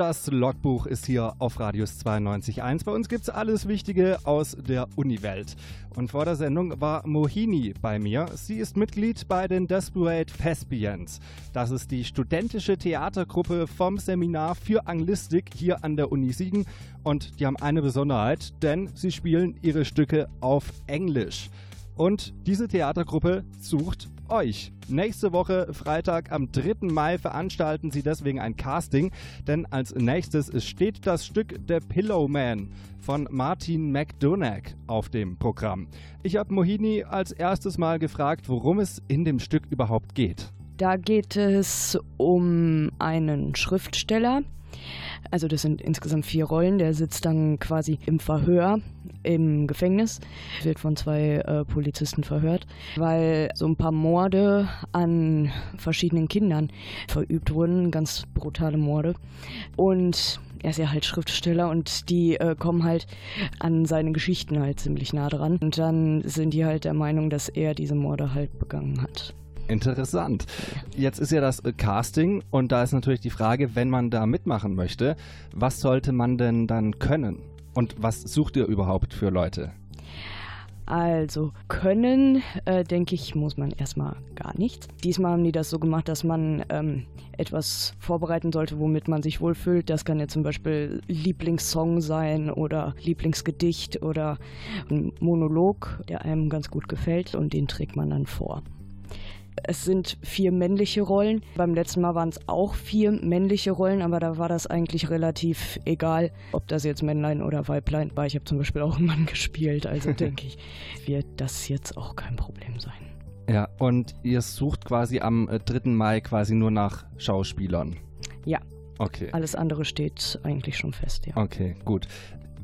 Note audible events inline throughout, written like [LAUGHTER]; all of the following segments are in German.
Das Logbuch ist hier auf Radius 92.1. Bei uns gibt es alles Wichtige aus der Uniwelt. Und vor der Sendung war Mohini bei mir. Sie ist Mitglied bei den Desperate Thespians. Das ist die studentische Theatergruppe vom Seminar für Anglistik hier an der Uni Siegen. Und die haben eine Besonderheit, denn sie spielen ihre Stücke auf Englisch. Und diese Theatergruppe sucht euch. Nächste Woche, Freitag am 3. Mai, veranstalten sie deswegen ein Casting, denn als nächstes steht das Stück The Pillowman von Martin McDonagh auf dem Programm. Ich habe Mohini als erstes Mal gefragt, worum es in dem Stück überhaupt geht. Da geht es um einen Schriftsteller, also das sind insgesamt vier Rollen. Der sitzt dann quasi im Verhör im Gefängnis, wird von zwei äh, Polizisten verhört, weil so ein paar Morde an verschiedenen Kindern verübt wurden, ganz brutale Morde. Und er ist ja halt Schriftsteller und die äh, kommen halt an seine Geschichten halt ziemlich nah dran. Und dann sind die halt der Meinung, dass er diese Morde halt begangen hat. Interessant. Jetzt ist ja das äh, Casting und da ist natürlich die Frage, wenn man da mitmachen möchte, was sollte man denn dann können? Und was sucht ihr überhaupt für Leute? Also können, äh, denke ich, muss man erstmal gar nichts. Diesmal haben die das so gemacht, dass man ähm, etwas vorbereiten sollte, womit man sich wohlfühlt. Das kann ja zum Beispiel Lieblingssong sein oder Lieblingsgedicht oder ein Monolog, der einem ganz gut gefällt und den trägt man dann vor. Es sind vier männliche Rollen. Beim letzten Mal waren es auch vier männliche Rollen, aber da war das eigentlich relativ egal, ob das jetzt Männlein oder Weiblein war. Ich habe zum Beispiel auch einen Mann gespielt, also [LAUGHS] denke ich, wird das jetzt auch kein Problem sein. Ja, und ihr sucht quasi am 3. Äh, Mai quasi nur nach Schauspielern. Ja. Okay. Alles andere steht eigentlich schon fest, ja. Okay, gut.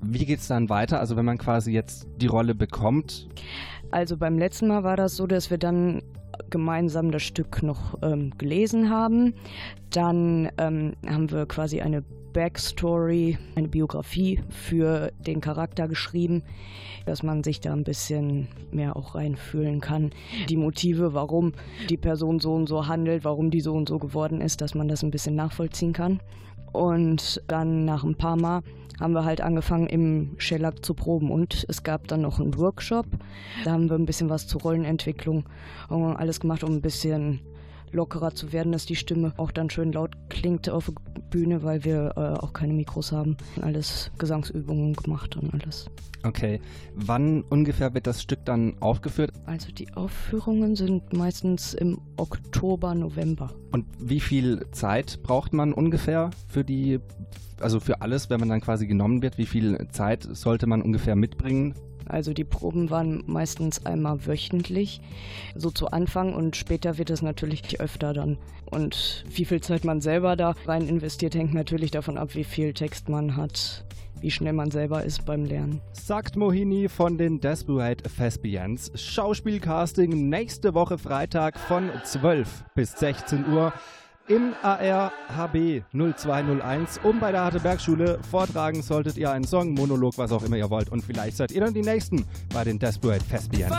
Wie geht es dann weiter? Also wenn man quasi jetzt die Rolle bekommt? Also beim letzten Mal war das so, dass wir dann gemeinsam das Stück noch ähm, gelesen haben. Dann ähm, haben wir quasi eine Backstory, eine Biografie für den Charakter geschrieben, dass man sich da ein bisschen mehr auch reinfühlen kann. Die Motive, warum die Person so und so handelt, warum die so und so geworden ist, dass man das ein bisschen nachvollziehen kann. Und dann nach ein paar Mal haben wir halt angefangen im Shellac zu proben und es gab dann noch einen Workshop. Da haben wir ein bisschen was zur Rollenentwicklung und alles gemacht, um ein bisschen lockerer zu werden, dass die Stimme auch dann schön laut klingt auf der Bühne, weil wir äh, auch keine Mikros haben. Alles Gesangsübungen gemacht und alles. Okay. Wann ungefähr wird das Stück dann aufgeführt? Also die Aufführungen sind meistens im Oktober, November. Und wie viel Zeit braucht man ungefähr für die, also für alles, wenn man dann quasi genommen wird? Wie viel Zeit sollte man ungefähr mitbringen? Also die Proben waren meistens einmal wöchentlich, so zu Anfang und später wird es natürlich öfter dann. Und wie viel Zeit man selber da rein investiert, hängt natürlich davon ab, wie viel Text man hat, wie schnell man selber ist beim Lernen. Sagt Mohini von den Desperate Thespians. Schauspielcasting nächste Woche Freitag von 12 bis 16 Uhr im AR HB 0201 um bei der Harte Bergschule vortragen solltet ihr einen Song, Monolog, was auch immer ihr wollt. Und vielleicht seid ihr dann die Nächsten bei den Desperate Thespians.